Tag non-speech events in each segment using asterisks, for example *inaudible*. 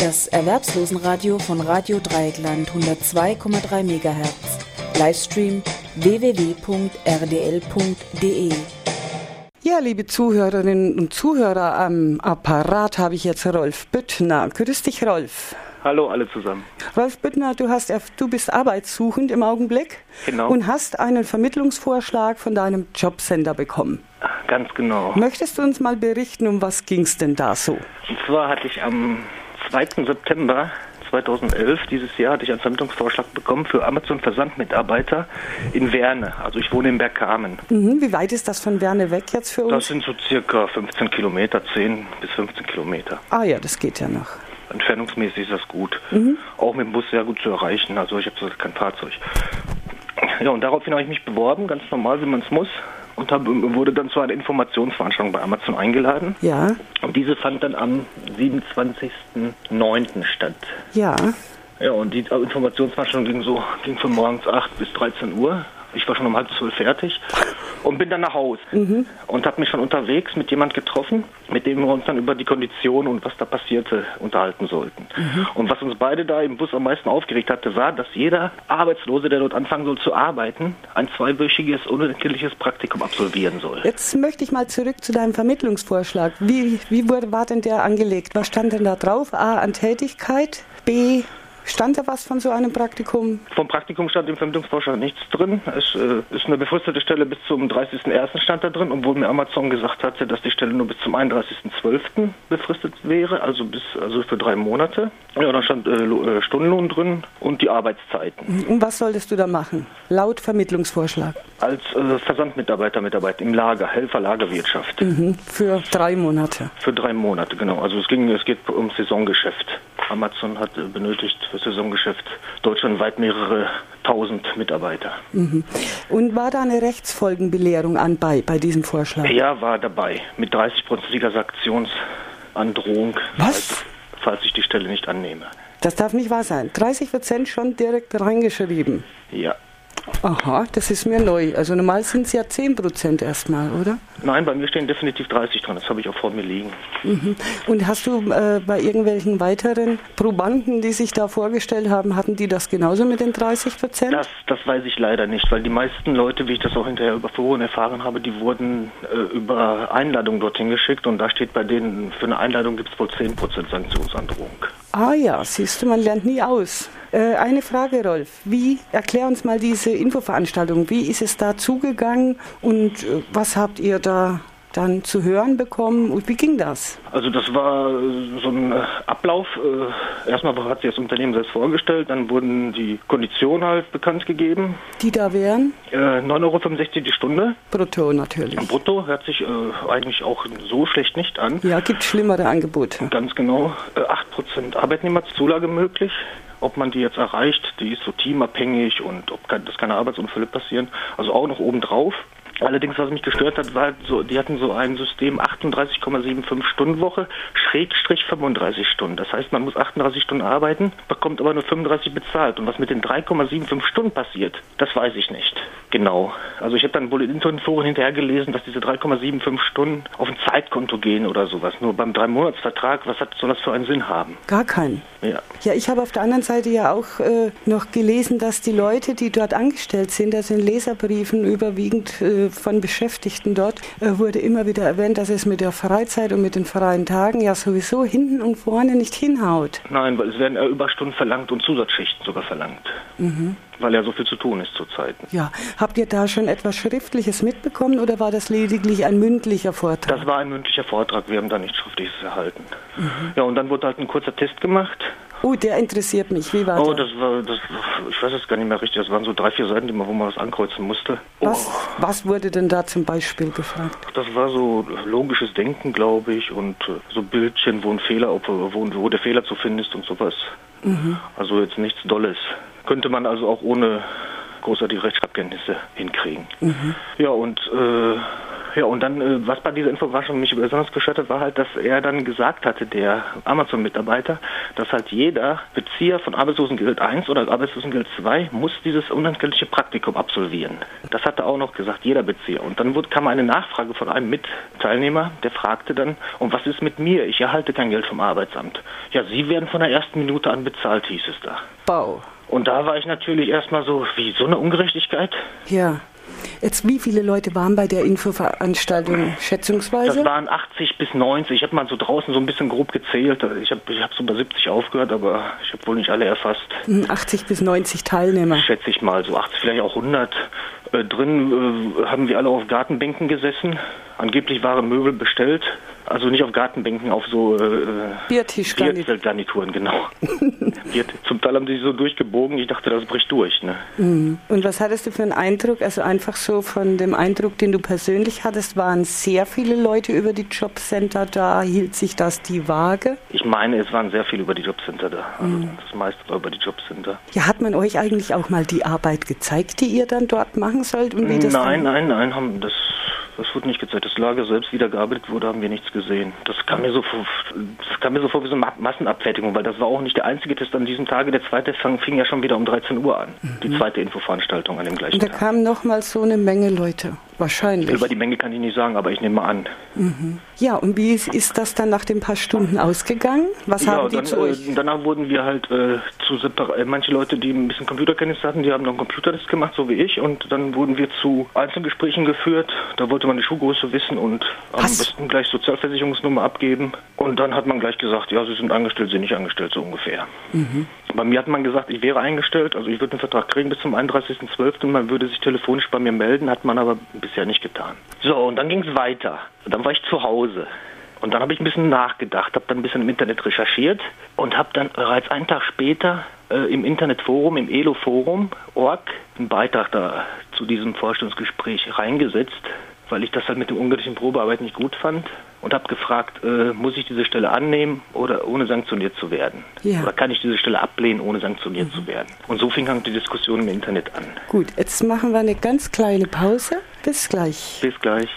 Das Erwerbslosenradio von Radio Dreieckland 102,3 MHz. Livestream www.rdl.de. Ja, liebe Zuhörerinnen und Zuhörer, am Apparat habe ich jetzt Rolf Büttner. Grüß dich, Rolf. Hallo alle zusammen. Rolf Büttner, du, hast, du bist arbeitssuchend im Augenblick Genau. und hast einen Vermittlungsvorschlag von deinem Jobcenter bekommen. Ganz genau. Möchtest du uns mal berichten, um was ging es denn da so? Und zwar hatte ich am 2. September 2011, dieses Jahr, hatte ich einen Vermittlungsvorschlag bekommen für Amazon Versandmitarbeiter in Werne. Also ich wohne in Bergkamen. Mhm, wie weit ist das von Werne weg jetzt für Das uns? sind so circa 15 Kilometer, 10 bis 15 Kilometer. Ah ja, das geht ja noch. Entfernungsmäßig ist das gut. Auch mit dem Bus sehr gut zu erreichen. Also ich habe kein Fahrzeug. Ja, und daraufhin habe ich mich beworben, ganz normal, wie man es muss. Und hab, wurde dann zu einer Informationsveranstaltung bei Amazon eingeladen. Ja, Und diese fand dann am 27.09. statt. ja. Ja, und die Informationsveranstaltung ging so, ging von morgens 8 bis 13 Uhr. Ich war schon um halb zwölf fertig und bin dann nach Hause und habe mich schon unterwegs mit jemand getroffen, mit dem wir uns dann über die Konditionen und was da passierte unterhalten sollten. Und was uns beide da im Bus am meisten aufgeregt hatte, war, dass jeder Arbeitslose, der dort anfangen soll zu arbeiten, ein zweiwöchiges unentgeltliches Praktikum absolvieren soll. Jetzt möchte ich mal zurück zu deinem Vermittlungsvorschlag. Wie, wie wurde, war denn der angelegt? Was stand denn da drauf? A, an Tätigkeit. B, stand da was von so einem Praktikum? Vom Praktikum stand im Vermittlungsvorschlag nichts drin. Es äh, ist eine befristete Stelle bis zum 30.01. stand da drin, obwohl mir Amazon gesagt hatte, dass die Stelle nur bis zum 31.12. befristet wäre, also bis also für drei Monate. Ja, da stand äh, äh, Stundenlohn drin und die Arbeitszeiten. Und was solltest du da machen? Laut Vermittlungsvorschlag. Als äh, Versandmitarbeiter mitarbeiten im Lager, Helfer Lagerwirtschaft. Mhm. Für drei Monate. Für drei Monate, genau. Also es ging, es geht um Saisongeschäft. Amazon hat äh, benötigt für Saisongeschäft deutschlandweit mehrere tausend Mitarbeiter. Und war da eine Rechtsfolgenbelehrung an bei, diesem Vorschlag? Ja, war dabei. Mit 30-prozentiger Sanktionsandrohung, Was? Falls, falls ich die Stelle nicht annehme. Das darf nicht wahr sein. 30 Prozent schon direkt reingeschrieben. Ja. Aha, das ist mir neu. Also normal sind es ja 10 Prozent erstmal, oder? Nein, bei mir stehen definitiv 30 dran. Das habe ich auch vor mir liegen. Und hast du äh, bei irgendwelchen weiteren Probanden, die sich da vorgestellt haben, hatten die das genauso mit den 30 Prozent? Das, das weiß ich leider nicht, weil die meisten Leute, wie ich das auch hinterher über Foren erfahren habe, die wurden äh, über Einladung dorthin geschickt und da steht bei denen, für eine Einladung gibt es wohl 10% Sanktionsandrohung. Ah ja, siehst du, man lernt nie aus. Äh, eine Frage, Rolf. Wie, erklär uns mal diese Infoveranstaltung. Wie ist es da zugegangen und äh, was habt ihr da dann zu hören bekommen und wie ging das? Also das war äh, so ein äh, Ablauf. Äh, Erstmal hat sich das Unternehmen selbst vorgestellt, dann wurden die Konditionen halt bekannt gegeben. Die da wären? Äh, 9,65 Euro die Stunde. Brutto natürlich. Brutto hört sich eigentlich auch so schlecht nicht an. Ja, gibt schlimmere Angebote. Ganz genau. Äh, 8% Arbeitnehmerzulage möglich. Ob man die jetzt erreicht, die ist so teamabhängig und ob kein, dass keine Arbeitsunfälle passieren. Also auch noch obendrauf. Allerdings, was mich gestört hat, war, so, die hatten so ein System 38,75 Stunden Woche, Schrägstrich 35 Stunden. Das heißt, man muss 38 Stunden arbeiten, bekommt aber nur 35 bezahlt. Und was mit den 3,75 Stunden passiert, das weiß ich nicht genau. Also ich habe dann wohl in Internetforen hinterher gelesen, dass diese 3,75 Stunden auf ein Zeitkonto gehen oder sowas. Nur beim Drei-Monats-Vertrag, was hat, soll das für einen Sinn haben? Gar keinen. Ja. Ja, ich habe auf der anderen Seite ja auch äh, noch gelesen, dass die Leute, die dort angestellt sind, also in Leserbriefen überwiegend äh, von Beschäftigten dort, äh, wurde immer wieder erwähnt, dass es mit der Freizeit und mit den freien Tagen ja sowieso hinten und vorne nicht hinhaut. Nein, weil es werden ja Überstunden verlangt und Zusatzschichten sogar verlangt. Weil ja so viel zu tun ist zurzeit. Ja, habt ihr da schon etwas Schriftliches mitbekommen oder war das lediglich ein mündlicher Vortrag? Das war ein mündlicher Vortrag, wir haben da nichts Schriftliches erhalten. Ja, und dann wurde halt ein kurzer Test gemacht. Oh, der interessiert mich. Wie war Oh, der? das war, das, ich weiß jetzt gar nicht mehr richtig, das waren so drei, vier Seiten, die man, wo man was ankreuzen musste. Was, Oh, was wurde denn da zum Beispiel gefragt? das war so logisches Denken, glaube ich, und äh, so Bildchen, wo ein Fehler, wo, wo der Fehler zu finden ist und sowas. Also jetzt nichts Dolles. Könnte man also auch ohne großartige Rechtschreibkenntnisse hinkriegen. Ja, und äh, Ja, und dann, äh, was bei dieser Info mich besonders gestört hat, war halt, dass er dann gesagt hatte, der Amazon-Mitarbeiter, dass halt jeder Bezieher von Arbeitslosengeld 1 oder Arbeitslosengeld 2 muss dieses unentgeltliche Praktikum absolvieren. Das hat er auch noch gesagt, jeder Bezieher. Und dann wurde, kam eine Nachfrage von einem Mitteilnehmer, der fragte dann, und was ist mit mir? Ich erhalte kein Geld vom Arbeitsamt. Ja, Sie werden von der ersten Minute an bezahlt, hieß es da. Bau. Und da war ich natürlich erstmal so, wie so eine Ungerechtigkeit. Ja. Jetzt, wie viele Leute waren bei der Infoveranstaltung schätzungsweise? Das waren 80 bis 90. Ich habe mal so draußen so ein bisschen grob gezählt. Ich habe ich hab so bei 70 aufgehört, aber ich habe wohl nicht alle erfasst. 80 hm, bis 90 Teilnehmer. Schätze ich mal, so 80, vielleicht auch 100. Äh, drin äh, haben wir alle auf Gartenbänken gesessen. Angeblich waren Möbel bestellt. Also nicht auf Gartenbänken, auf so äh, Biertischgarnituren, genau. *laughs* Zum Teil haben die sich so durchgebogen, ich dachte, das bricht durch. Ne? Mhm. Und was hattest du für einen Eindruck? Also einfach so von dem Eindruck, den du persönlich hattest, waren sehr viele Leute über die Jobcenter da, hielt sich das die Waage? Ich meine, es waren sehr viele über die Jobcenter da. Also mhm. Das meiste war über die Jobcenter. Ja, hat man euch eigentlich auch mal die Arbeit gezeigt, die ihr dann dort machen sollt? Und wie das nein, nein, nein, haben das das wurde nicht gezeigt. Das Lager selbst, wie da gearbeitet wurde, haben wir nichts gesehen. Das kam mir so vor, das kam mir so vor wie so eine Massenabfertigung, weil das war auch nicht der einzige Test an diesem Tage. Der zweite fang, fing ja schon wieder um 13 Uhr an. Mhm. Die zweite Infoveranstaltung an dem gleichen Und da Tag. Da kamen nochmal so eine Menge Leute. Wahrscheinlich. Über die Menge kann ich nicht sagen, aber ich nehme mal an. Mhm. Ja, und wie ist, ist, das dann nach den paar Stunden ausgegangen? Was ja, haben die dann, zu euch? Äh, danach wurden wir halt äh, zu separ äh, manche Leute, die ein bisschen Computerkenntnis hatten, die haben noch einen Computertest gemacht, so wie ich, und dann wurden wir zu Einzelgesprächen geführt. Da wollte man die Schuhgröße wissen und am besten gleich Sozialversicherungsnummer abgeben. Und dann hat man gleich gesagt, ja, Sie sind angestellt, Sie sind nicht angestellt, so ungefähr. Mhm. Bei mir hat man gesagt, ich wäre eingestellt, also ich würde einen Vertrag kriegen bis zum 31.12. und man würde sich telefonisch bei mir melden, hat man aber bisher nicht getan. So, und dann ging es weiter. Dann war ich zu Hause. Und dann habe ich ein bisschen nachgedacht, habe dann ein bisschen im Internet recherchiert und habe dann bereits einen Tag später äh, im Internetforum, im ELO-Forum.org, einen Beitrag da zu diesem Vorstellungsgespräch reingesetzt, weil ich das halt mit dem ungültigen Probearbeit nicht gut fand und habe gefragt, äh, muss ich diese Stelle annehmen oder ohne sanktioniert zu werden? Ja. Oder kann ich diese Stelle ablehnen, ohne sanktioniert mhm. zu werden? Und so fing halt die Diskussion im Internet an. Gut, jetzt machen wir eine ganz kleine Pause. Bis gleich. Bis gleich.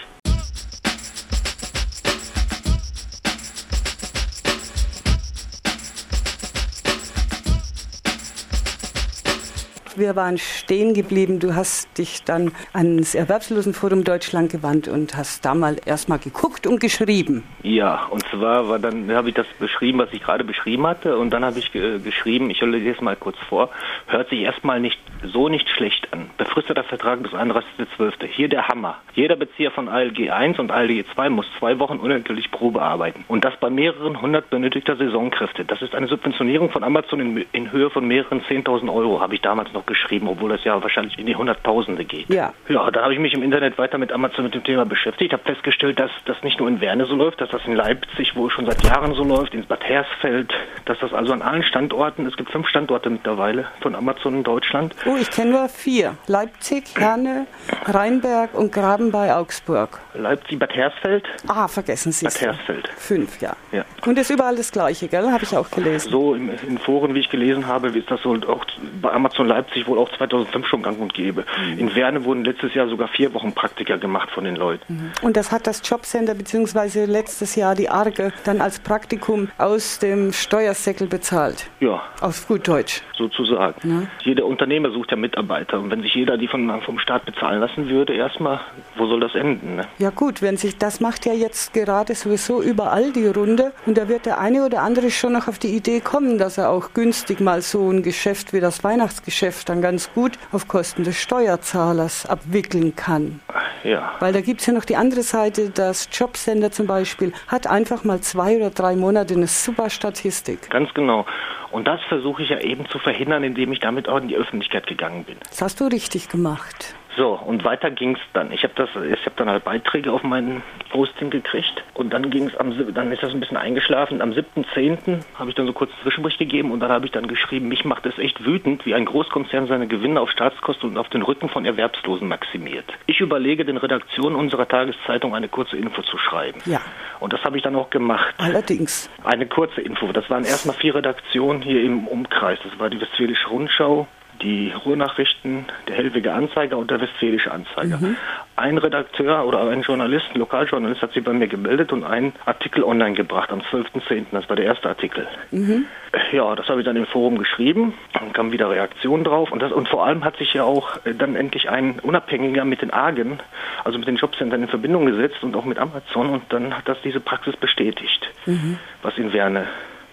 Wir waren stehen geblieben. Du hast dich dann ans Erwerbslosenforum Deutschland gewandt und hast da mal erstmal geguckt und geschrieben. Ja, und zwar war dann habe ich das beschrieben, was ich gerade beschrieben hatte, und dann habe ich äh, geschrieben, ich lese es mal kurz vor, hört sich erstmal nicht so nicht schlecht an. Befristeter Vertrag bis 31.12. Hier der Hammer. Jeder Bezieher von ALG 1 und ALG 2 muss zwei Wochen unentgeltlich Probe arbeiten. Und das bei mehreren hundert benötigter Saisonkräfte. Das ist eine Subventionierung von Amazon in, in Höhe von mehreren 10.000 Euro, habe ich damals noch geschrieben, obwohl das ja wahrscheinlich in die Hunderttausende geht. Ja. Ja, da habe ich mich im Internet weiter mit Amazon mit dem Thema beschäftigt, habe festgestellt, dass das nicht nur in Werne so läuft, dass das in Leipzig wohl schon seit Jahren so läuft, in Bad Hersfeld, dass das also an allen Standorten, es gibt fünf Standorte mittlerweile von Amazon in Deutschland. Oh, ich kenne nur vier. Leipzig, Herne, Rheinberg und Graben bei Augsburg. Leipzig, Bad Hersfeld. Ah, vergessen Sie es. Bad Hersfeld. Fünf, ja. ja. Und ist überall das Gleiche, gell? Habe ich auch gelesen. So in, in Foren, wie ich gelesen habe, ist das so auch bei Amazon Leipzig wohl auch 2005 schon gang und gäbe. Mhm. In Werne wurden letztes Jahr sogar vier Wochen Praktika gemacht von den Leuten. Mhm. Und das hat das Jobcenter bzw. letztes Jahr die Arge dann als Praktikum aus dem Steuersäckel bezahlt. Ja. Auf gut Deutsch. Sozusagen. Ja. Jeder Unternehmer sucht ja Mitarbeiter. Und wenn sich jeder die von, vom Staat bezahlen lassen würde, erstmal, wo soll das enden? Ne? Ja gut, wenn sich das macht ja jetzt gerade sowieso überall die Runde. Und da wird der eine oder andere schon noch auf die Idee kommen, dass er auch günstig mal so ein Geschäft wie das Weihnachtsgeschäft dann ganz gut auf Kosten des Steuerzahlers abwickeln kann. Ja. Weil da gibt es ja noch die andere Seite, das Jobcenter zum Beispiel hat einfach mal zwei oder drei Monate eine super Statistik. Ganz genau. Und das versuche ich ja eben zu verhindern, indem ich damit auch in die Öffentlichkeit gegangen bin. Das hast du richtig gemacht. So, und weiter ging es dann. Ich habe das, ich habe dann halt Beiträge auf meinen Posting gekriegt und dann ging es am, dann ist das ein bisschen eingeschlafen. Am 7.10. habe ich dann so kurz einen Zwischenbericht gegeben und dann habe ich dann geschrieben, mich macht es echt wütend, wie ein Großkonzern seine Gewinne auf Staatskosten und auf den Rücken von Erwerbslosen maximiert. Ich überlege den Redaktionen unserer Tageszeitung eine kurze Info zu schreiben. Ja. Und das habe ich dann auch gemacht. Allerdings. Eine kurze Info. Das waren erstmal vier Redaktionen hier im Umkreis. Das war die Westfälische Rundschau, die Ruhrnachrichten, der Hellwiger Anzeiger und der Westfälische Anzeiger. Mhm. Ein Redakteur oder ein Journalist, ein Lokaljournalist, hat sich bei mir gemeldet und einen Artikel online gebracht am 12.10. Das war der erste Artikel. Mhm. Ja, das habe ich dann im Forum geschrieben, dann kam wieder Reaktion drauf und, das, und vor allem hat sich ja auch äh, dann endlich ein Unabhängiger mit den Argen, also mit den Jobcentern in Verbindung gesetzt und auch mit Amazon und dann hat das diese Praxis bestätigt, mhm. was in Werne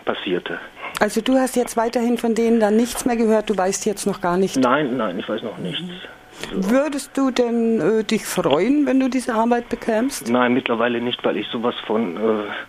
passierte. Also du hast jetzt weiterhin von denen dann nichts mehr gehört, du weißt jetzt noch gar nicht. Nein, nein, ich weiß noch nichts. Mhm. Würdest du denn äh, dich freuen, wenn du diese Arbeit bekämst? Nein, mittlerweile nicht, weil ich sowas von, äh,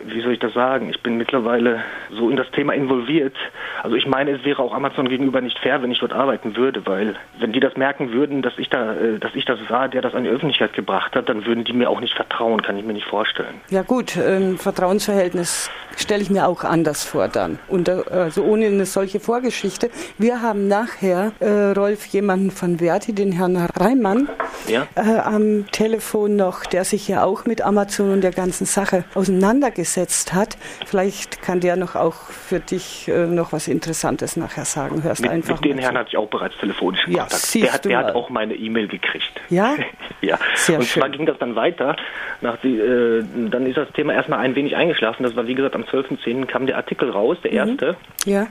wie soll ich das sagen, ich bin mittlerweile so in das Thema involviert. Also ich meine, es wäre auch Amazon gegenüber nicht fair, wenn ich dort arbeiten würde, weil wenn die das merken würden, dass ich da, äh, dass ich das war, der das an die Öffentlichkeit gebracht hat, dann würden die mir auch nicht vertrauen, kann ich mir nicht vorstellen. Ja gut, ein Vertrauensverhältnis stelle ich mir auch anders vor dann. Und äh, also ohne eine solche Vorgeschichte. Wir haben nachher, äh, Rolf, jemanden von Verti, den Herrn Reimann, ja? äh, am Telefon noch, der sich ja auch mit Amazon und der ganzen Sache auseinandergesetzt hat. Vielleicht kann der noch auch für dich äh, noch was Interessantes nachher sagen. Hörst mit, einfach mit den Herrn hatte ich auch bereits telefonisch ja, Kontakt. Der, hat, der hat, auch meine E-Mail gekriegt. Ja? *laughs* ja. Sehr und schön. zwar ging das dann weiter. Nach die, äh, dann ist das Thema erstmal ein wenig eingeschlafen. Das war wie gesagt am 12.10. kam der Artikel raus, der mhm. erste. Ja.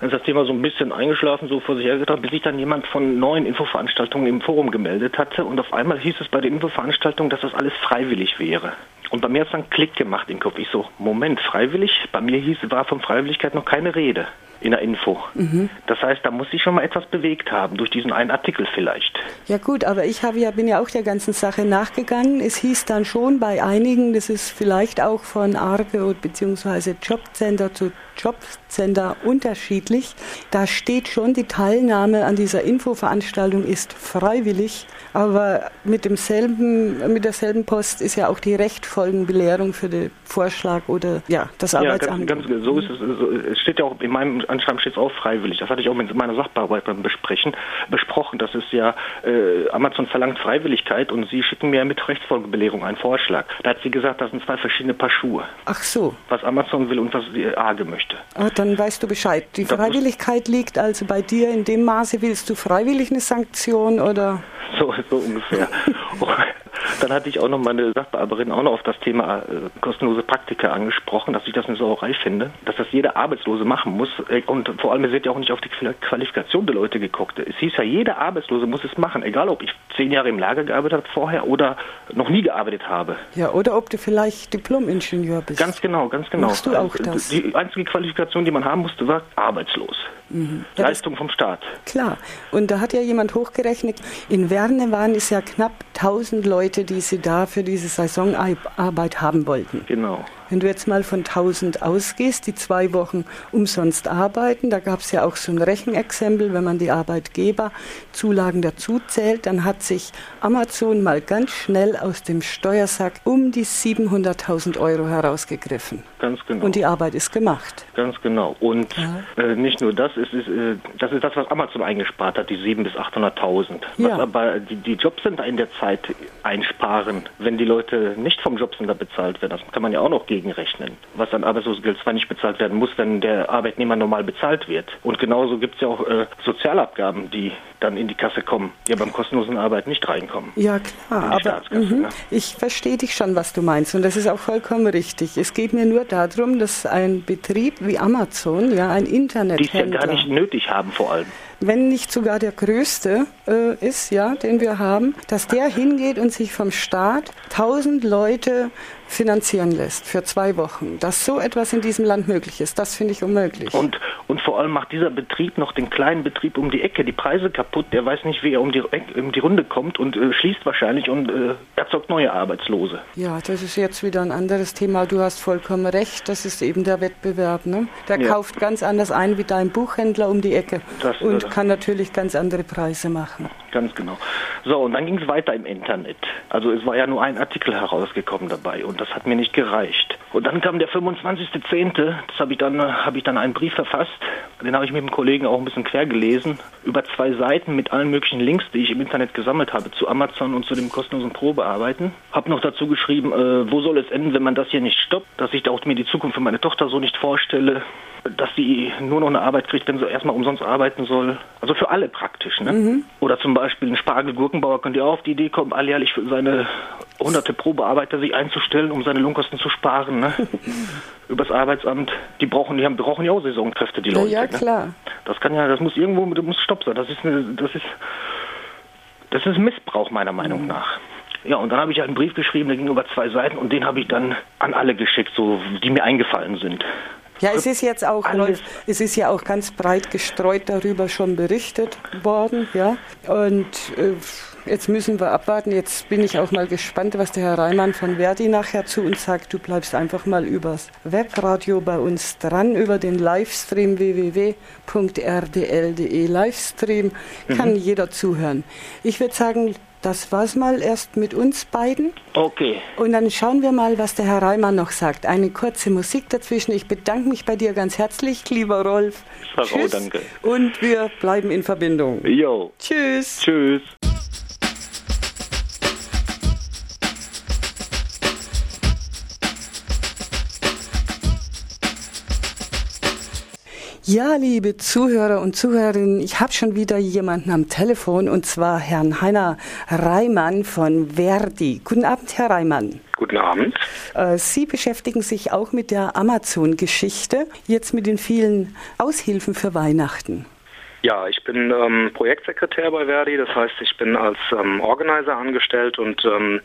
Dann ist das Thema so ein bisschen eingeschlafen, so vor sich hergetragen, bis sich dann jemand von neuen Infoveranstaltungen im Forum gemeldet hatte und auf einmal hieß es bei den Infoveranstaltungen, dass das alles freiwillig wäre. Und bei mir hat es dann Klick gemacht im Kopf. Ich so, Moment, freiwillig? Bei mir hieß, war von Freiwilligkeit noch keine Rede in der Info. Mhm. Das heißt, da muss sich schon mal etwas bewegt haben, durch diesen einen Artikel vielleicht. Ja gut, aber ich habe ja, bin ja auch der ganzen Sache nachgegangen. Es hieß dann schon bei einigen, das ist vielleicht auch von Arge bzw. Jobcenter zu Jobcenter unterschiedlich. Da steht schon, die Teilnahme an dieser Infoveranstaltung ist freiwillig, aber mit demselben, mit derselben Post ist ja auch die Rechtfolgenbelehrung für den Vorschlag oder ja, das Arbeitsamt. Ja, ganz, ganz, so ist es. Es steht ja auch in meinem Anschreiben steht es auch freiwillig. Das hatte ich auch mit meiner Sachbearbeiterin besprechen, besprochen. Das ist ja, äh, Amazon verlangt Freiwilligkeit und sie schicken mir mit Rechtsfolgebelehrung einen Vorschlag. Da hat sie gesagt, das sind zwei verschiedene Paar Schuhe. Ach so. Was Amazon will und was die AGE möchte. Ah, dann weißt du Bescheid. Die Freiwilligkeit liegt also bei dir in dem Maße, willst du freiwillig eine Sanktion oder? So, so ungefähr. *laughs* Dann hatte ich auch noch meine Sachbearbeiterin auch noch auf das Thema äh, kostenlose Praktika angesprochen, dass ich das eine Sauerei finde, dass das jeder Arbeitslose machen muss. Äh, und vor allem, es wird ja auch nicht auf die Qualifikation der Leute geguckt. Es hieß ja, jeder Arbeitslose muss es machen, egal ob ich zehn Jahre im Lager gearbeitet habe vorher oder noch nie gearbeitet habe. Ja, oder ob du vielleicht Diplom-Ingenieur bist. Ganz genau, ganz genau. Machst du auch das? Die einzige Qualifikation, die man haben musste, war arbeitslos. Mhm. Ja, Leistung vom Staat. Klar. Und da hat ja jemand hochgerechnet, in Werne waren es ja knapp 1000 Leute, die sie da für diese Saisonarbeit haben wollten. Genau. Wenn du jetzt mal von 1000 ausgehst, die zwei Wochen umsonst arbeiten, da gab es ja auch so ein Rechenexempel, wenn man die Arbeitgeberzulagen dazu zählt, dann hat sich Amazon mal ganz schnell aus dem Steuersack um die 700.000 Euro herausgegriffen. Ganz genau. Und die Arbeit ist gemacht. Ganz genau. Und ja. äh, nicht nur das, es ist, äh, das ist das, was Amazon eingespart hat, die 700.000 bis 800.000. Was ja. aber die, die Jobcenter in der Zeit einsparen, wenn die Leute nicht vom Jobcenter bezahlt werden, das kann man ja auch noch gegen gegenrechnen, was an Arbeitslosengeld zwar nicht bezahlt werden muss, wenn der Arbeitnehmer normal bezahlt wird. Und genauso gibt es ja auch äh, Sozialabgaben, die dann in die Kasse kommen, die ja beim kostenlosen Arbeit nicht reinkommen. Ja, klar, aber mhm, ne? ich verstehe dich schon, was du meinst und das ist auch vollkommen richtig. Es geht mir nur darum, dass ein Betrieb wie Amazon, ja, ein Internet, die es ja gar nicht nötig haben vor allem wenn nicht sogar der größte äh, ist, ja, den wir haben, dass der hingeht und sich vom Staat tausend Leute finanzieren lässt für zwei Wochen. Dass so etwas in diesem Land möglich ist, das finde ich unmöglich. Und, vor allem macht dieser Betrieb noch den kleinen Betrieb um die Ecke die Preise kaputt. Der weiß nicht, wie er um die, um die Runde kommt und äh, schließt wahrscheinlich und äh, erzeugt neue Arbeitslose. Ja, das ist jetzt wieder ein anderes Thema. Du hast vollkommen recht. Das ist eben der Wettbewerb. Ne? Der ja. kauft ganz anders ein wie dein Buchhändler um die Ecke das, und das. kann natürlich ganz andere Preise machen. Ganz genau. So, und dann ging es weiter im Internet. Also es war ja nur ein Artikel herausgekommen dabei und das hat mir nicht gereicht. Und dann kam der 25.10., das habe ich, dann, hab ich dann einen Brief verfasst, den habe ich mit dem Kollegen auch ein bisschen quer gelesen, über zwei Seiten mit allen möglichen Links, die ich im Internet gesammelt habe, zu Amazon und zu dem kostenlosen Probearbeiten. Habe noch dazu geschrieben, äh, wo soll es enden, wenn man das hier nicht stoppt, dass ich auch mir die Zukunft für meine Tochter so nicht vorstelle. dass sie nur noch eine Arbeit kriegt, wenn sie erstmal umsonst arbeiten soll. Also für alle praktisch. Ne? Mhm. Oder zum Beispiel ein Spargel-Gurkenbauer könnte ja auch auf die Idee kommen, alljährlich für seine hunderte Probearbeiter sich einzustellen, um seine Lohnkosten zu sparen. Ne? *laughs* Übers Arbeitsamt. Die brauchen, die haben, brauchen ja auch Saisonkräfte, die Leute. Ja, ne? klar. Das kann ja, das muss irgendwo, das muss Stopp sein. Das ist eine, das ist, das ist Missbrauch meiner Meinung mhm. nach. Ja, und dann habe ich halt einen Brief geschrieben, der ging über zwei Seiten und den habe ich dann an alle geschickt, so die mir eingefallen sind. Ja, es ist jetzt auch, Alles. es ist ja auch ganz breit gestreut darüber schon berichtet worden, ja. Und äh, jetzt müssen wir abwarten. Jetzt bin ich auch mal gespannt, was der Herr Reimann von Verdi nachher zu uns sagt. Du bleibst einfach mal übers Webradio bei uns dran, über den Livestream www.rdl.de Livestream. Kann mhm. jeder zuhören. Ich würde sagen, das war's mal erst mit uns beiden. Okay. Und dann schauen wir mal, was der Herr Reimann noch sagt. Eine kurze Musik dazwischen. Ich bedanke mich bei dir ganz herzlich, lieber Rolf. Sag Tschüss. danke. Und wir bleiben in Verbindung. Jo. Tschüss. Tschüss. Ja, liebe Zuhörer und Zuhörerinnen, ich habe schon wieder jemanden am Telefon und zwar Herrn Heiner Reimann von Verdi. Guten Abend, Herr Reimann. Guten Abend. Äh, Sie beschäftigen sich auch mit der Amazon-Geschichte, jetzt mit den vielen Aushilfen für Weihnachten. Ja, ich bin ähm, Projektsekretär bei Verdi, das heißt, ich bin als ähm, Organizer angestellt und ähm,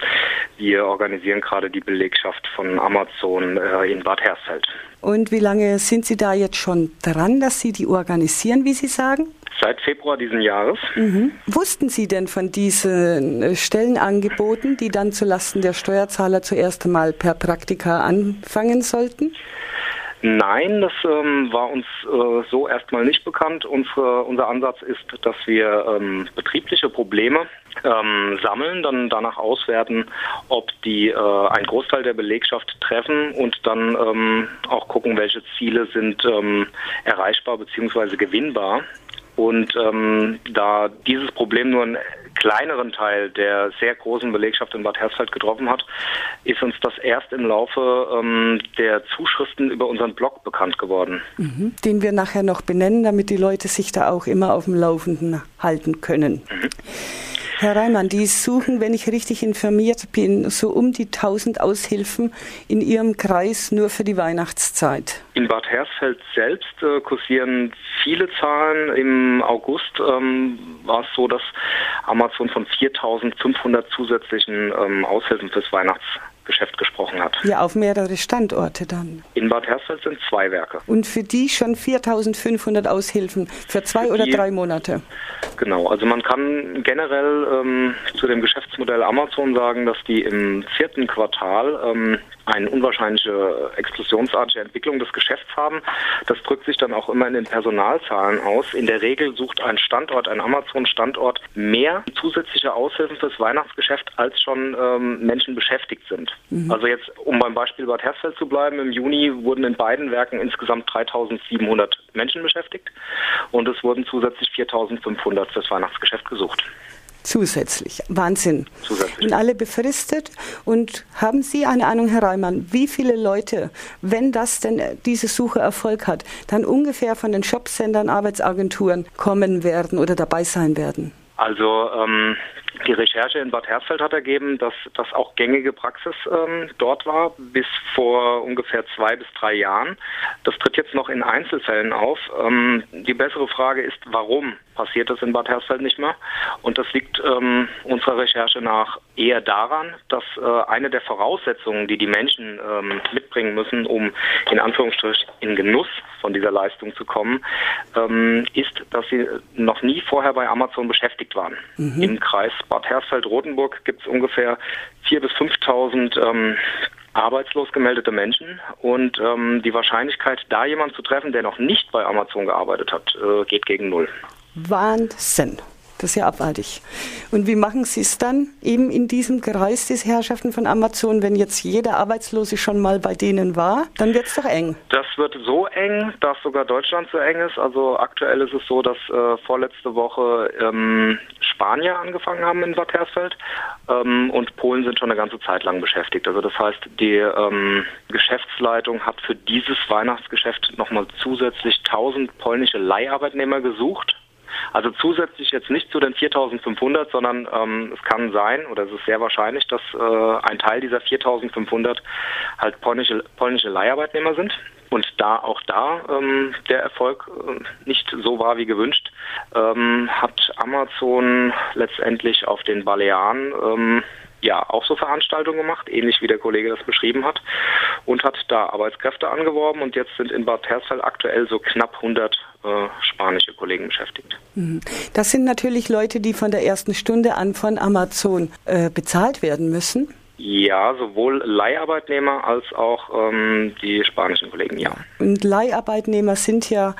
wir organisieren gerade die Belegschaft von Amazon äh, in Bad Hersfeld. Und wie lange sind Sie da jetzt schon dran, dass Sie die organisieren, wie Sie sagen? Seit Februar diesen Jahres. Mhm. Wussten Sie denn von diesen äh, Stellenangeboten, die dann zulasten der Steuerzahler zuerst einmal per Praktika anfangen sollten? Nein, das ähm, war uns äh, so erstmal nicht bekannt. Unsere, unser Ansatz ist, dass wir ähm, betriebliche Probleme ähm, sammeln, dann danach auswerten, ob die äh, einen Großteil der Belegschaft treffen und dann ähm, auch gucken, welche Ziele sind ähm, erreichbar bzw. gewinnbar. Und ähm, da dieses Problem nur einen kleineren Teil der sehr großen Belegschaft in Bad Hersfeld getroffen hat, ist uns das erst im Laufe ähm, der Zuschriften über unseren Blog bekannt geworden. Mhm. Den wir nachher noch benennen, damit die Leute sich da auch immer auf dem Laufenden halten können. Mhm. Herr Reimann, die suchen, wenn ich richtig informiert bin, so um die 1000 Aushilfen in Ihrem Kreis nur für die Weihnachtszeit. In Bad Hersfeld selbst äh, kursieren viele Zahlen. Im August ähm, war es so, dass Amazon von 4500 zusätzlichen ähm, Aushilfen fürs Weihnachts Geschäft gesprochen hat. Ja, auf mehrere Standorte dann. In Bad Hersfeld sind zwei Werke. Und für die schon 4.500 Aushilfen für zwei für oder drei Monate? Genau, also man kann generell ähm, zu dem Geschäftsmodell Amazon sagen, dass die im vierten Quartal ähm, eine unwahrscheinliche explosionsartige Entwicklung des Geschäfts haben. Das drückt sich dann auch immer in den Personalzahlen aus. In der Regel sucht ein Standort, ein Amazon-Standort mehr zusätzliche Aushilfen fürs Weihnachtsgeschäft, als schon ähm, Menschen beschäftigt sind. Mhm. Also jetzt, um beim Beispiel Bad Hersfeld zu bleiben, im Juni wurden in beiden Werken insgesamt 3700 Menschen beschäftigt und es wurden zusätzlich 4500 fürs Weihnachtsgeschäft gesucht. Zusätzlich. Wahnsinn. Zusätzlich. Und alle befristet. Und haben Sie eine Ahnung, Herr Reimann, wie viele Leute, wenn das denn äh, diese Suche Erfolg hat, dann ungefähr von den Jobcentern, Arbeitsagenturen kommen werden oder dabei sein werden? Also ähm, die Recherche in Bad Hersfeld hat ergeben, dass das auch gängige Praxis ähm, dort war, bis vor ungefähr zwei bis drei Jahren. Das tritt jetzt noch in Einzelfällen auf. Ähm, die bessere Frage ist, warum passiert das in Bad Hersfeld nicht mehr? Und das liegt ähm, unserer Recherche nach eher daran, dass äh, eine der Voraussetzungen, die die Menschen ähm, mitbringen müssen, um in Anführungsstrich in Genuss von dieser Leistung zu kommen, ähm, ist, dass sie noch nie vorher bei Amazon beschäftigt waren. Mhm. Im Kreis Bad Hersfeld-Rotenburg gibt es ungefähr 4.000 bis 5.000 ähm, arbeitslos gemeldete Menschen und ähm, die Wahrscheinlichkeit, da jemanden zu treffen, der noch nicht bei Amazon gearbeitet hat, äh, geht gegen null. Wahnsinn. Das ist ja abartig. Und wie machen Sie es dann eben in diesem Kreis des Herrschaften von Amazon, wenn jetzt jeder Arbeitslose schon mal bei denen war? Dann wird es doch eng. Das wird so eng, dass sogar Deutschland so eng ist. Also aktuell ist es so, dass äh, vorletzte Woche ähm, Spanier angefangen haben in Bad Hersfeld ähm, und Polen sind schon eine ganze Zeit lang beschäftigt. Also das heißt, die ähm, Geschäftsleitung hat für dieses Weihnachtsgeschäft nochmal zusätzlich 1000 polnische Leiharbeitnehmer gesucht. Also zusätzlich jetzt nicht zu den 4500, sondern ähm, es kann sein oder es ist sehr wahrscheinlich, dass äh, ein Teil dieser 4500 halt polnische, polnische Leiharbeitnehmer sind. Und da auch da ähm, der Erfolg äh, nicht so war wie gewünscht, ähm, hat Amazon letztendlich auf den Balearen ähm, ja auch so Veranstaltungen gemacht, ähnlich wie der Kollege das beschrieben hat, und hat da Arbeitskräfte angeworben und jetzt sind in Bad Hersfeld aktuell so knapp 100 äh, spanische Kollegen beschäftigt. Mhm. Das sind natürlich Leute, die von der ersten Stunde an von Amazon äh, bezahlt werden müssen. Ja, sowohl Leiharbeitnehmer als auch ähm, die spanischen Kollegen, ja. Und Leiharbeitnehmer sind ja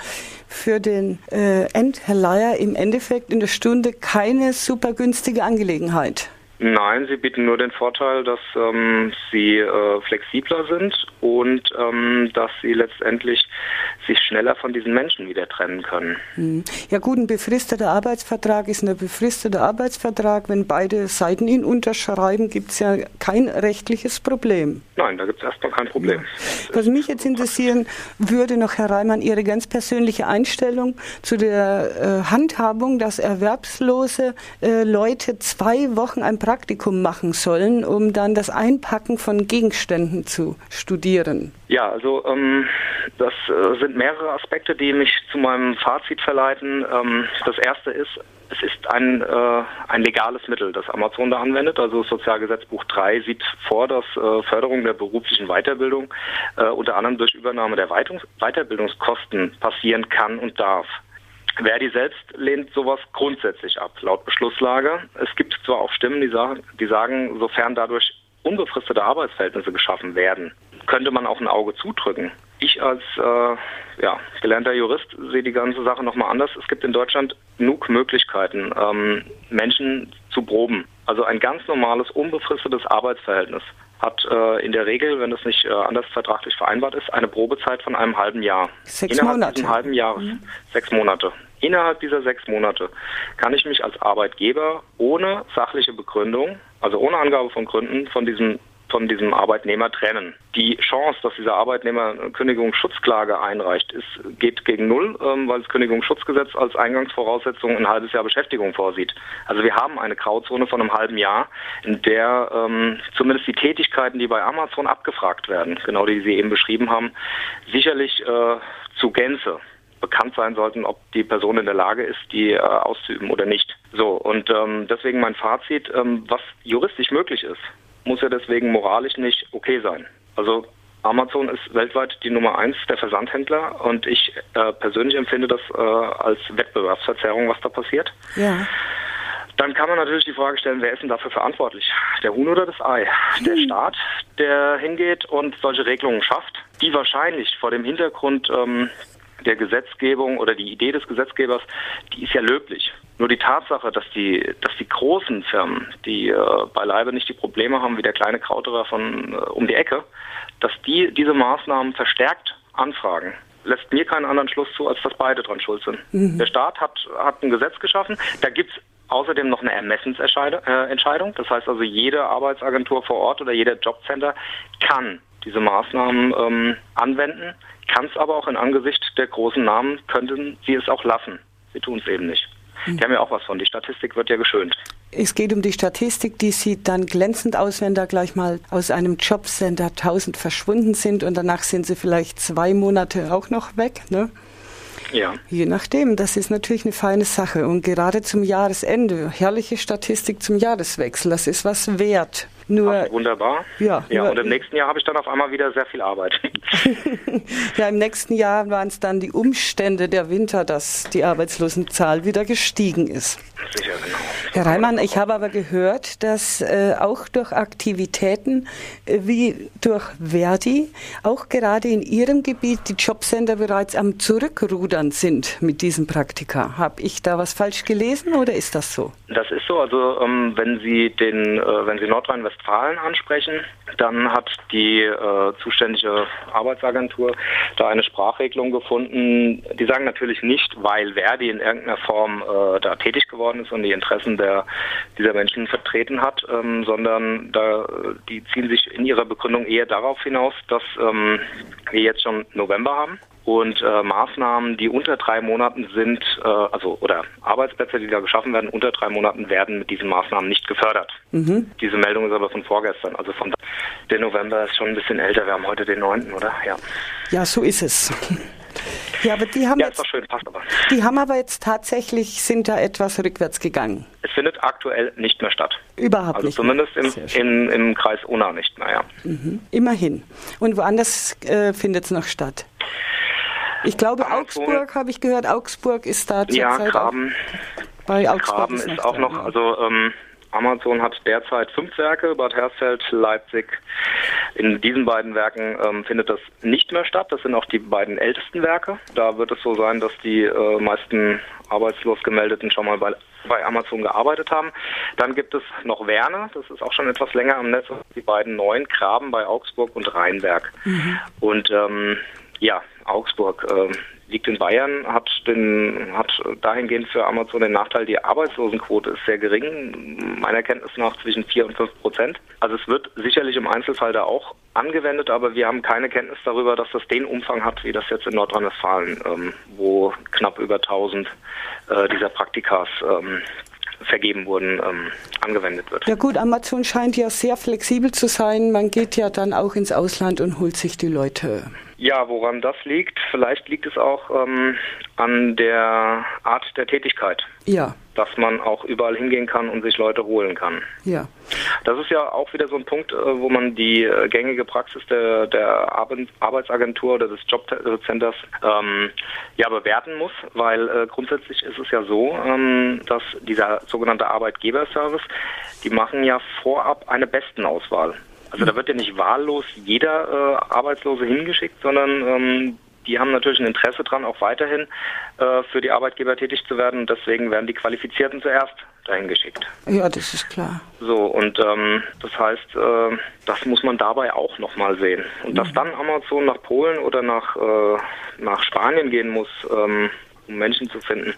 für den äh, Endverleiher im Endeffekt in der Stunde keine super günstige Angelegenheit. Nein, sie bieten nur den Vorteil, dass ähm, sie äh, flexibler sind und ähm, dass sie letztendlich sich schneller von diesen Menschen wieder trennen können. Hm. Ja gut, ein befristeter Arbeitsvertrag ist ein befristeter Arbeitsvertrag. Wenn beide Seiten ihn unterschreiben, gibt es ja kein rechtliches Problem. Nein, da gibt es erstmal kein Problem. Was mich jetzt interessieren würde noch, Herr Reimann, Ihre ganz persönliche Einstellung zu der äh, Handhabung, dass erwerbslose äh, Leute zwei Wochen ein Praktikum machen sollen, um dann das Einpacken von Gegenständen zu studieren. Ja, also ähm, das äh, sind mehrere Aspekte, die mich zu meinem Fazit verleiten. Ähm, das erste ist, es ist ein, äh, ein legales Mittel, das Amazon da anwendet. Also Sozialgesetzbuch 3 sieht vor, dass äh, Förderung der beruflichen Weiterbildung äh, unter anderem durch Übernahme der Weiterbildungskosten passieren kann und darf. Verdi selbst lehnt sowas grundsätzlich ab, laut Beschlusslage. Es gibt zwar auch Stimmen, die sagen, die sagen, sofern dadurch unbefristete Arbeitsverhältnisse geschaffen werden, könnte man auch ein Auge zudrücken. Ich als äh, ja, gelernter Jurist sehe die ganze Sache nochmal anders. Es gibt in Deutschland genug Möglichkeiten, ähm, Menschen zu proben. Also ein ganz normales, unbefristetes Arbeitsverhältnis hat äh, in der Regel, wenn es nicht äh, anders vertraglich vereinbart ist, eine Probezeit von einem halben Jahr. Sechs Innerhalb Monate. Dieses halben Jahres, mhm. sechs Monate. Innerhalb dieser sechs Monate kann ich mich als Arbeitgeber ohne sachliche Begründung, also ohne Angabe von Gründen, von diesem von diesem Arbeitnehmer trennen. Die Chance, dass dieser Arbeitnehmer eine Kündigungsschutzklage einreicht, ist, geht gegen Null, ähm, weil das Kündigungsschutzgesetz als Eingangsvoraussetzung ein halbes Jahr Beschäftigung vorsieht. Also wir haben eine Grauzone von einem halben Jahr, in der ähm, zumindest die Tätigkeiten, die bei Amazon abgefragt werden, genau die Sie eben beschrieben haben, sicherlich äh, zu Gänze bekannt sein sollten, ob die Person in der Lage ist, die äh, auszuüben oder nicht. So, und ähm, deswegen mein Fazit, ähm, was juristisch möglich ist, muss ja deswegen moralisch nicht okay sein. Also Amazon ist weltweit die Nummer eins der Versandhändler und ich äh, persönlich empfinde das äh, als Wettbewerbsverzerrung, was da passiert. Ja. Dann kann man natürlich die Frage stellen, wer ist denn dafür verantwortlich? Der Huhn oder das Ei? Der Hm. Staat, der hingeht und solche Regelungen schafft, die wahrscheinlich vor dem Hintergrund ähm, der Gesetzgebung oder die Idee des Gesetzgebers, die ist ja löblich. Nur die Tatsache, dass die, dass die großen Firmen, die äh, beileibe nicht die Probleme haben wie der kleine Krauterer von äh, um die Ecke, dass die diese Maßnahmen verstärkt anfragen, lässt mir keinen anderen Schluss zu, als dass beide dran schuld sind. Der Staat hat, hat ein Gesetz geschaffen, da gibt's außerdem noch eine Ermessensentscheidung. Das heißt also, jede Arbeitsagentur vor Ort oder jeder Jobcenter kann diese Maßnahmen ähm, anwenden, kann es aber auch in Angesicht der großen Namen, könnten sie es auch lassen. Sie tun es eben nicht. Die haben ja auch was von. Die Statistik wird ja geschönt. Es geht um die Statistik, die sieht dann glänzend aus, wenn da gleich mal aus einem Jobcenter 1000 verschwunden sind und danach sind sie vielleicht zwei Monate auch noch weg. Ne? Ja. Je nachdem, das ist natürlich eine feine Sache. Und gerade zum Jahresende, herrliche Statistik zum Jahreswechsel, das ist was wert. Nur, Ach, wunderbar. Ja, ja nur, und im nächsten Jahr habe ich dann auf einmal wieder sehr viel Arbeit. *laughs* ja, im nächsten Jahr waren es dann die Umstände der Winter, dass die Arbeitslosenzahl wieder gestiegen ist. Herr Reimann, ich habe aber gehört, dass äh, auch durch Aktivitäten äh, wie durch Verdi auch gerade in Ihrem Gebiet die Jobcenter bereits am Zurückrudern sind mit diesem Praktika. Habe ich da was falsch gelesen oder ist das so? Das ist so. Also ähm, wenn Sie den, äh, wenn Sie Nordrhein-Westfalen ansprechen, dann hat die äh, zuständige Arbeitsagentur da eine Sprachregelung gefunden. Die sagen natürlich nicht, weil Verdi in irgendeiner Form äh, da tätig geworden ist und die Interessen der, dieser Menschen vertreten hat, ähm, sondern da, die ziehen sich in ihrer Begründung eher darauf hinaus, dass ähm, wir jetzt schon November haben und äh, Maßnahmen, die unter drei Monaten sind, äh, also oder Arbeitsplätze, die da geschaffen werden, unter drei Monaten werden mit diesen Maßnahmen nicht gefördert. Mhm. Diese Meldung ist aber von vorgestern, also von der November ist schon ein bisschen älter. Wir haben heute den 9., oder? Ja. Ja, so ist es. Ja, aber die haben ja, jetzt, schön, passt aber. Die haben aber jetzt tatsächlich sind da etwas rückwärts gegangen. Es findet aktuell nicht mehr statt. Überhaupt also nicht. Zumindest im, im, im, Kreis Unna nicht mehr, ja. Mhm. Immerhin. Und woanders äh, findet es noch statt. Ich glaube, Amazon, Augsburg habe ich gehört. Augsburg ist da zurzeit Ja, Graben. Bei Augsburg Graben ist, auch noch, also ähm, Amazon hat derzeit fünf Werke, Bad Hersfeld, Leipzig. In diesen beiden Werken ähm, findet das nicht mehr statt. Das sind auch die beiden ältesten Werke. Da wird es so sein, dass die äh, meisten arbeitslos gemeldeten schon mal bei, bei Amazon gearbeitet haben. Dann gibt es noch Werne, das ist auch schon etwas länger am Netz. Die beiden neuen Graben bei Augsburg und Rheinberg. Mhm. Und ähm, ja, Augsburg äh, liegt in Bayern, hat den hat dahingehend für Amazon den Nachteil, die Arbeitslosenquote ist sehr gering, meiner Kenntnis nach zwischen 4 und 5 Prozent. Also es wird sicherlich im Einzelfall da auch angewendet, aber wir haben keine Kenntnis darüber, dass das den Umfang hat, wie das jetzt in Nordrhein-Westfalen, ähm, wo knapp über 1000 äh, dieser Praktikas ähm, vergeben wurden, ähm, angewendet wird. Ja gut, Amazon scheint ja sehr flexibel zu sein. Man geht ja dann auch ins Ausland und holt sich die Leute. Ja, woran das liegt? Vielleicht liegt es auch ähm, an der Art der Tätigkeit. Ja. Dass man auch überall hingehen kann und sich Leute holen kann. Ja. Das ist ja auch wieder so ein Punkt, äh, wo man die äh, gängige Praxis der, der Arbeitsagentur oder des Jobcenters ähm, ja bewerten muss, weil äh, grundsätzlich ist es ja so, ähm, dass dieser sogenannte Arbeitgeberservice, die machen ja vorab eine Bestenauswahl. Also da wird ja nicht wahllos jeder äh, Arbeitslose hingeschickt, sondern ähm, die haben natürlich ein Interesse daran, auch weiterhin äh, für die Arbeitgeber tätig zu werden. Und deswegen werden die Qualifizierten zuerst dahin geschickt. Ja, das ist klar. So, und ähm, das heißt, äh, das muss man dabei auch nochmal sehen. Und mhm. dass dann Amazon nach Polen oder nach, äh, nach Spanien gehen muss, ähm, um Menschen zu finden,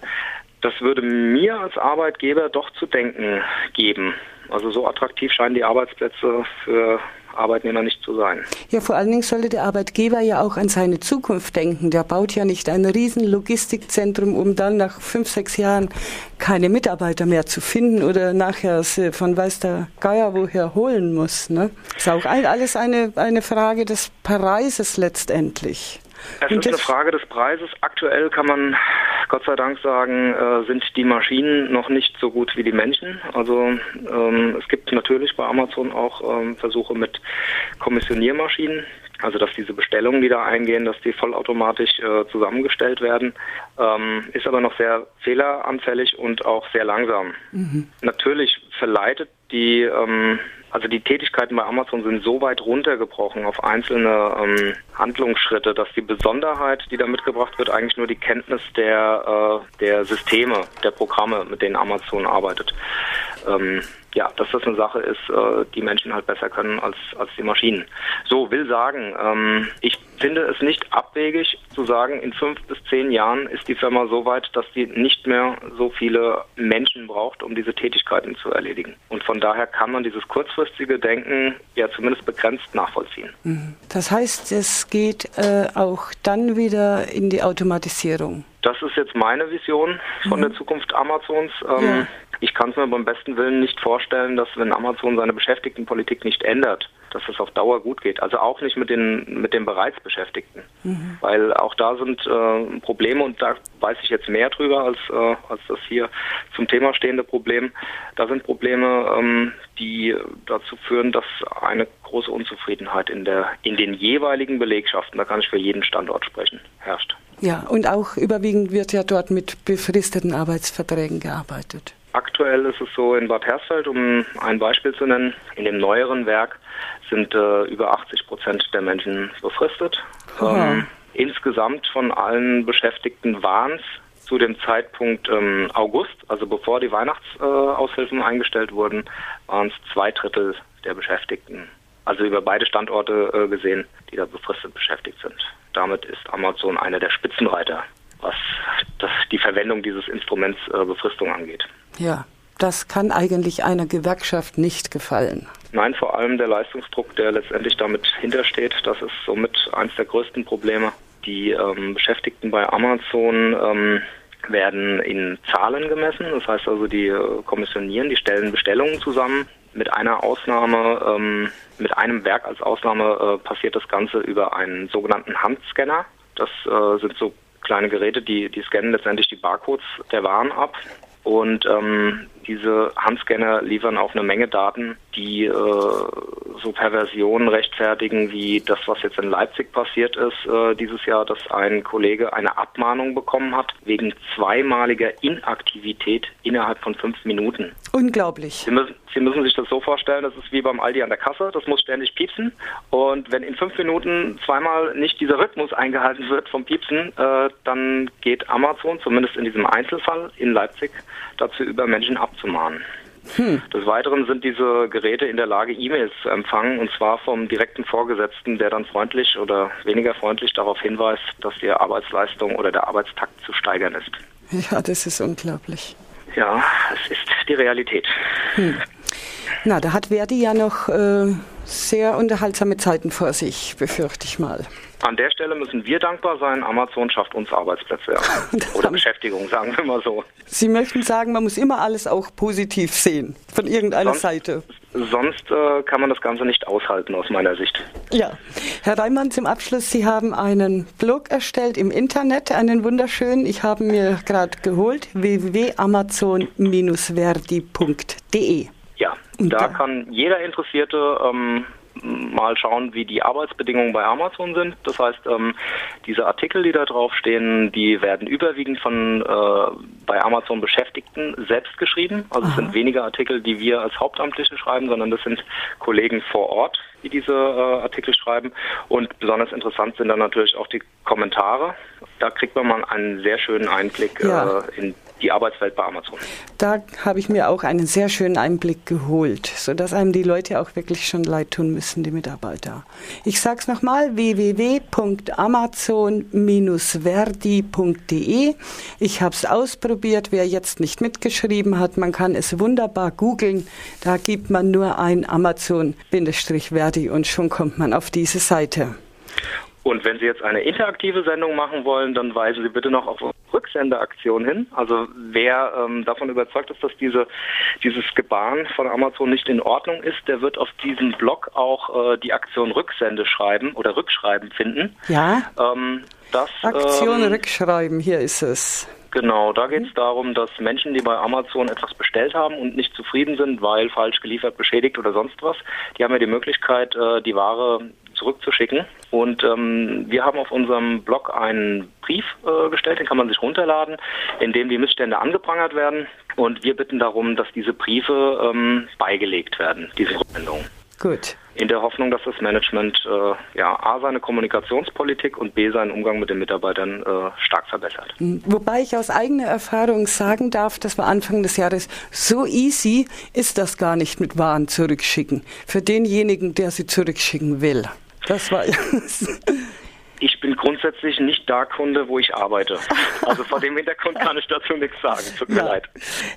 das würde mir als Arbeitgeber doch zu denken geben. Also so attraktiv scheinen die Arbeitsplätze für Arbeitnehmer nicht zu sein. Ja, vor allen Dingen sollte der Arbeitgeber ja auch an seine Zukunft denken. Der baut ja nicht ein riesen Logistikzentrum, um dann nach fünf, sechs Jahren keine Mitarbeiter mehr zu finden oder nachher von weiß der Geier woher holen muss. Ne? Ist auch alles eine, eine Frage des Preises letztendlich. Es ist eine Frage des Preises. Aktuell kann man Gott sei Dank sagen, äh, sind die Maschinen noch nicht so gut wie die Menschen. Also ähm, es gibt natürlich bei Amazon auch ähm, Versuche mit Kommissioniermaschinen. Also dass diese Bestellungen, die da eingehen, dass die vollautomatisch äh, zusammengestellt werden, ähm, ist aber noch sehr fehleranfällig und auch sehr langsam. Mhm. Natürlich verleitet die ähm, also die Tätigkeiten bei Amazon sind so weit runtergebrochen auf einzelne ähm, Handlungsschritte, dass die Besonderheit, die da mitgebracht wird, eigentlich nur die Kenntnis der, äh, der Systeme, der Programme, mit denen Amazon arbeitet. Ähm, ja, dass das eine Sache ist, äh, die Menschen halt besser können als, als die Maschinen. So, will sagen, ähm, ich finde es nicht abwegig zu sagen, in fünf bis zehn Jahren ist die Firma so weit, dass sie nicht mehr so viele Menschen braucht, um diese Tätigkeiten zu erledigen. Und von daher kann man dieses kurzfristige Denken ja zumindest begrenzt nachvollziehen. Mhm. Das heißt, es geht äh, auch dann wieder in die Automatisierung. Das ist jetzt meine Vision von mhm. der Zukunft Amazons. Ähm, ja. Ich kann es mir beim besten Willen nicht vorstellen, dass wenn Amazon seine Beschäftigtenpolitik nicht ändert, dass es auf Dauer gut geht. Also auch nicht mit den mit den bereits Beschäftigten, mhm. weil auch da sind äh, Probleme und da weiß ich jetzt mehr drüber als äh, als das hier zum Thema stehende Problem. Da sind Probleme, ähm, die dazu führen, dass eine große Unzufriedenheit in der in den jeweiligen Belegschaften, da kann ich für jeden Standort sprechen, herrscht. Ja, und auch überwiegend wird ja dort mit befristeten Arbeitsverträgen gearbeitet. Aktuell ist es so in Bad Hersfeld, um ein Beispiel zu nennen, in dem neueren Werk sind äh, über 80 Prozent der Menschen befristet. Ähm, insgesamt von allen Beschäftigten waren es zu dem Zeitpunkt ähm, August, also bevor die Weihnachtsaushilfen äh, eingestellt wurden, waren es zwei Drittel der Beschäftigten. Also über beide Standorte äh, gesehen, die da befristet beschäftigt sind. Damit ist Amazon einer der Spitzenreiter, was das, die Verwendung dieses Instruments äh, Befristung angeht. Ja, das kann eigentlich einer Gewerkschaft nicht gefallen. Nein, vor allem der Leistungsdruck, der letztendlich damit hintersteht, das ist somit eines der größten Probleme. Die ähm, Beschäftigten bei Amazon ähm, werden in Zahlen gemessen. Das heißt also, die äh, kommissionieren, die stellen Bestellungen zusammen. Mit einer Ausnahme, ähm, mit einem Werk als Ausnahme äh, passiert das Ganze über einen sogenannten Handscanner. Das äh, sind so kleine Geräte, die, die scannen letztendlich die Barcodes der Waren ab und ähm, diese Handscanner liefern auch eine Menge Daten, die äh, so Perversionen rechtfertigen, wie das, was jetzt in Leipzig passiert ist äh, dieses Jahr, dass ein Kollege eine Abmahnung bekommen hat wegen zweimaliger Inaktivität innerhalb von fünf Minuten. Unglaublich. Sie müssen, Sie müssen sich das so vorstellen, das ist wie beim Aldi an der Kasse, das muss ständig piepsen. Und wenn in fünf Minuten zweimal nicht dieser Rhythmus eingehalten wird vom Piepsen, äh, dann geht Amazon, zumindest in diesem Einzelfall in Leipzig, dazu über, Menschen abzumahnen. Hm. Des Weiteren sind diese Geräte in der Lage, E-Mails zu empfangen, und zwar vom direkten Vorgesetzten, der dann freundlich oder weniger freundlich darauf hinweist, dass die Arbeitsleistung oder der Arbeitstakt zu steigern ist. Ja, das ist unglaublich. Ja, es ist die Realität. Hm. Na, da hat Verdi ja noch äh, sehr unterhaltsame Zeiten vor sich, befürchte ich mal. An der Stelle müssen wir dankbar sein. Amazon schafft uns Arbeitsplätze *laughs* oder Beschäftigung, sagen wir mal so. Sie möchten sagen, man muss immer alles auch positiv sehen, von irgendeiner sonst, Seite. Sonst äh, kann man das Ganze nicht aushalten, aus meiner Sicht. Ja. Herr Reimann, zum Abschluss, Sie haben einen Blog erstellt im Internet, einen wunderschönen. Ich habe mir gerade geholt, www.amazon-verdi.de. Ja, da, kann jeder Interessierte ähm, mal schauen, wie die Arbeitsbedingungen bei Amazon sind. Das heißt, ähm, diese Artikel, die da draufstehen, die werden überwiegend von äh, bei Amazon Beschäftigten selbst geschrieben. Also es sind weniger Artikel, die wir als Hauptamtliche schreiben, sondern das sind Kollegen vor Ort, die diese äh, Artikel schreiben. Und besonders interessant sind dann natürlich auch die Kommentare. Da kriegt man mal einen sehr schönen Einblick ja. äh, in die Arbeitswelt bei Amazon. Da habe ich mir auch einen sehr schönen Einblick geholt, sodass einem die Leute auch wirklich schon leid tun müssen, die Mitarbeiter. Ich sage es nochmal, www.amazon-verdi.de. Ich habe es ausprobiert, wer jetzt nicht mitgeschrieben hat, man kann es wunderbar googeln. Da gibt man nur ein Amazon-Verdi und schon kommt man auf diese Seite. Und wenn Sie jetzt eine interaktive Sendung machen wollen, dann weisen Sie bitte noch auf Rücksendeaktion hin. Also wer ähm, davon überzeugt ist, dass diese, dieses Gebaren von Amazon nicht in Ordnung ist, der wird auf diesem Blog auch äh, die Aktion Rücksende schreiben oder Rückschreiben finden. Ja. Ähm, das, Aktion ähm, Rückschreiben, hier ist es. Genau, da geht es darum, dass Menschen, die bei Amazon etwas bestellt haben und nicht zufrieden sind, weil falsch geliefert, beschädigt oder sonst was, die haben ja die Möglichkeit, äh, die Ware zurückzuschicken. Und ähm, wir haben auf unserem Blog einen Brief äh, gestellt, den kann man sich runterladen, in dem die Missstände angeprangert werden. Und wir bitten darum, dass diese Briefe ähm, beigelegt werden, diese Rückmeldungen. Gut. In der Hoffnung, dass das Management äh, ja A seine Kommunikationspolitik und B seinen Umgang mit den Mitarbeitern äh, stark verbessert. Wobei ich aus eigener Erfahrung sagen darf, dass wir Anfang des Jahres so easy ist das gar nicht mit Waren zurückschicken. Für denjenigen, der sie zurückschicken will. Das war *laughs* Ich bin grundsätzlich nicht da Kunde, wo ich arbeite. Also vor dem Hintergrund kann ich dazu nichts sagen. Tut mir ja. leid.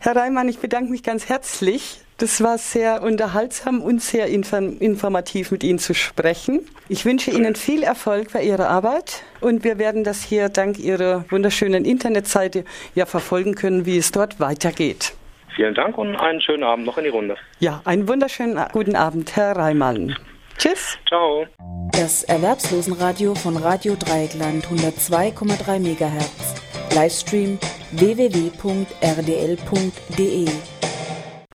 Herr Reimann, ich bedanke mich ganz herzlich. Das war sehr unterhaltsam und sehr informativ mit Ihnen zu sprechen. Ich wünsche Ihnen viel Erfolg bei Ihrer Arbeit und wir werden das hier dank Ihrer wunderschönen Internetseite ja verfolgen können, wie es dort weitergeht. Vielen Dank und einen schönen Abend noch in die Runde. Ja, einen wunderschönen guten Abend, Herr Reimann. Tschüss. Ciao. Das Erwerbslosenradio von Radio Dreieckland 102,3 MHz. Livestream www.rdl.de